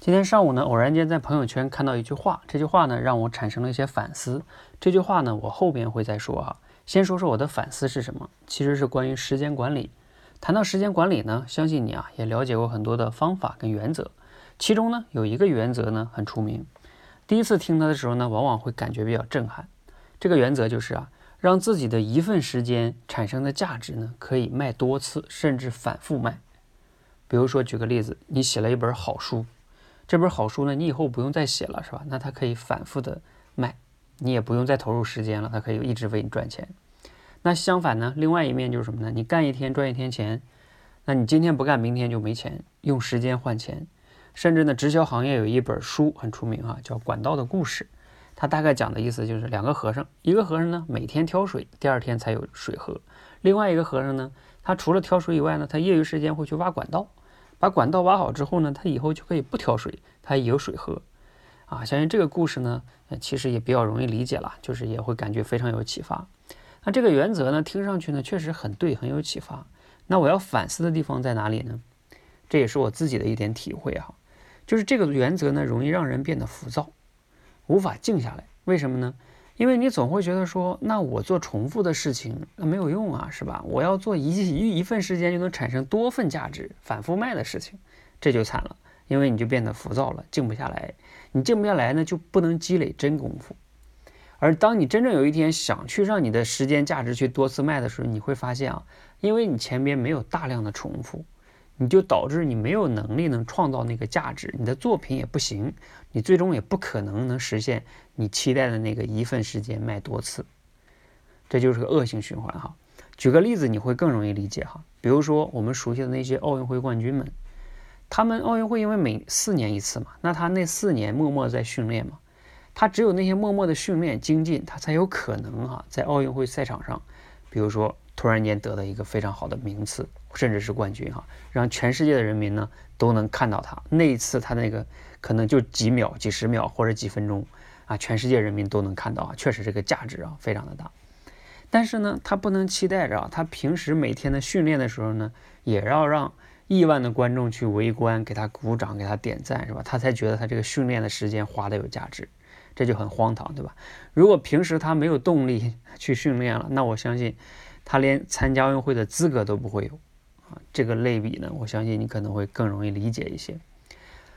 今天上午呢，偶然间在朋友圈看到一句话，这句话呢让我产生了一些反思。这句话呢，我后边会再说哈。先说说我的反思是什么，其实是关于时间管理。谈到时间管理呢，相信你啊也了解过很多的方法跟原则，其中呢有一个原则呢很出名。第一次听它的时候呢，往往会感觉比较震撼。这个原则就是啊，让自己的一份时间产生的价值呢，可以卖多次，甚至反复卖。比如说举个例子，你写了一本好书，这本好书呢，你以后不用再写了，是吧？那它可以反复的卖。你也不用再投入时间了，它可以一直为你赚钱。那相反呢，另外一面就是什么呢？你干一天赚一天钱，那你今天不干，明天就没钱。用时间换钱，甚至呢，直销行业有一本书很出名哈，叫《管道的故事》。它大概讲的意思就是两个和尚，一个和尚呢每天挑水，第二天才有水喝；另外一个和尚呢，他除了挑水以外呢，他业余时间会去挖管道，把管道挖好之后呢，他以后就可以不挑水，他也有水喝。啊，相信这个故事呢，其实也比较容易理解了，就是也会感觉非常有启发。那这个原则呢，听上去呢确实很对，很有启发。那我要反思的地方在哪里呢？这也是我自己的一点体会哈，就是这个原则呢，容易让人变得浮躁，无法静下来。为什么呢？因为你总会觉得说，那我做重复的事情，那没有用啊，是吧？我要做一一一份时间就能产生多份价值、反复卖的事情，这就惨了。因为你就变得浮躁了，静不下来。你静不下来呢，就不能积累真功夫。而当你真正有一天想去让你的时间价值去多次卖的时候，你会发现啊，因为你前边没有大量的重复，你就导致你没有能力能创造那个价值，你的作品也不行，你最终也不可能能实现你期待的那个一份时间卖多次。这就是个恶性循环哈。举个例子，你会更容易理解哈。比如说我们熟悉的那些奥运会冠军们。他们奥运会因为每四年一次嘛，那他那四年默默在训练嘛，他只有那些默默的训练精进，他才有可能哈在奥运会赛场上，比如说突然间得到一个非常好的名次，甚至是冠军哈，让全世界的人民呢都能看到他那一次他那个可能就几秒、几十秒或者几分钟啊，全世界人民都能看到啊，确实这个价值啊非常的大。但是呢，他不能期待着他平时每天的训练的时候呢，也要让。亿万的观众去围观，给他鼓掌，给他点赞，是吧？他才觉得他这个训练的时间花的有价值，这就很荒唐，对吧？如果平时他没有动力去训练了，那我相信他连参加奥运会的资格都不会有啊。这个类比呢，我相信你可能会更容易理解一些。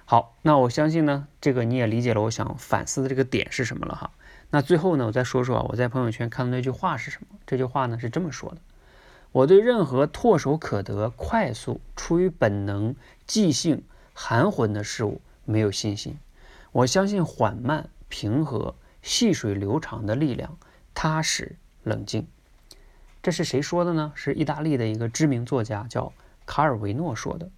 好，那我相信呢，这个你也理解了，我想反思的这个点是什么了哈。那最后呢，我再说说啊，我在朋友圈看到那句话是什么？这句话呢是这么说的。我对任何唾手可得、快速、出于本能、即兴、含混的事物没有信心。我相信缓慢、平和、细水流长的力量，踏实、冷静。这是谁说的呢？是意大利的一个知名作家，叫卡尔维诺说的。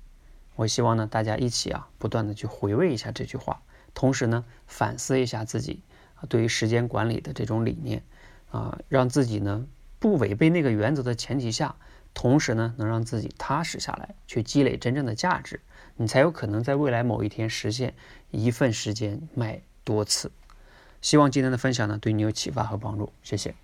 我希望呢，大家一起啊，不断的去回味一下这句话，同时呢，反思一下自己啊，对于时间管理的这种理念啊，让自己呢。不违背那个原则的前提下，同时呢，能让自己踏实下来，去积累真正的价值，你才有可能在未来某一天实现一份时间卖多次。希望今天的分享呢，对你有启发和帮助。谢谢。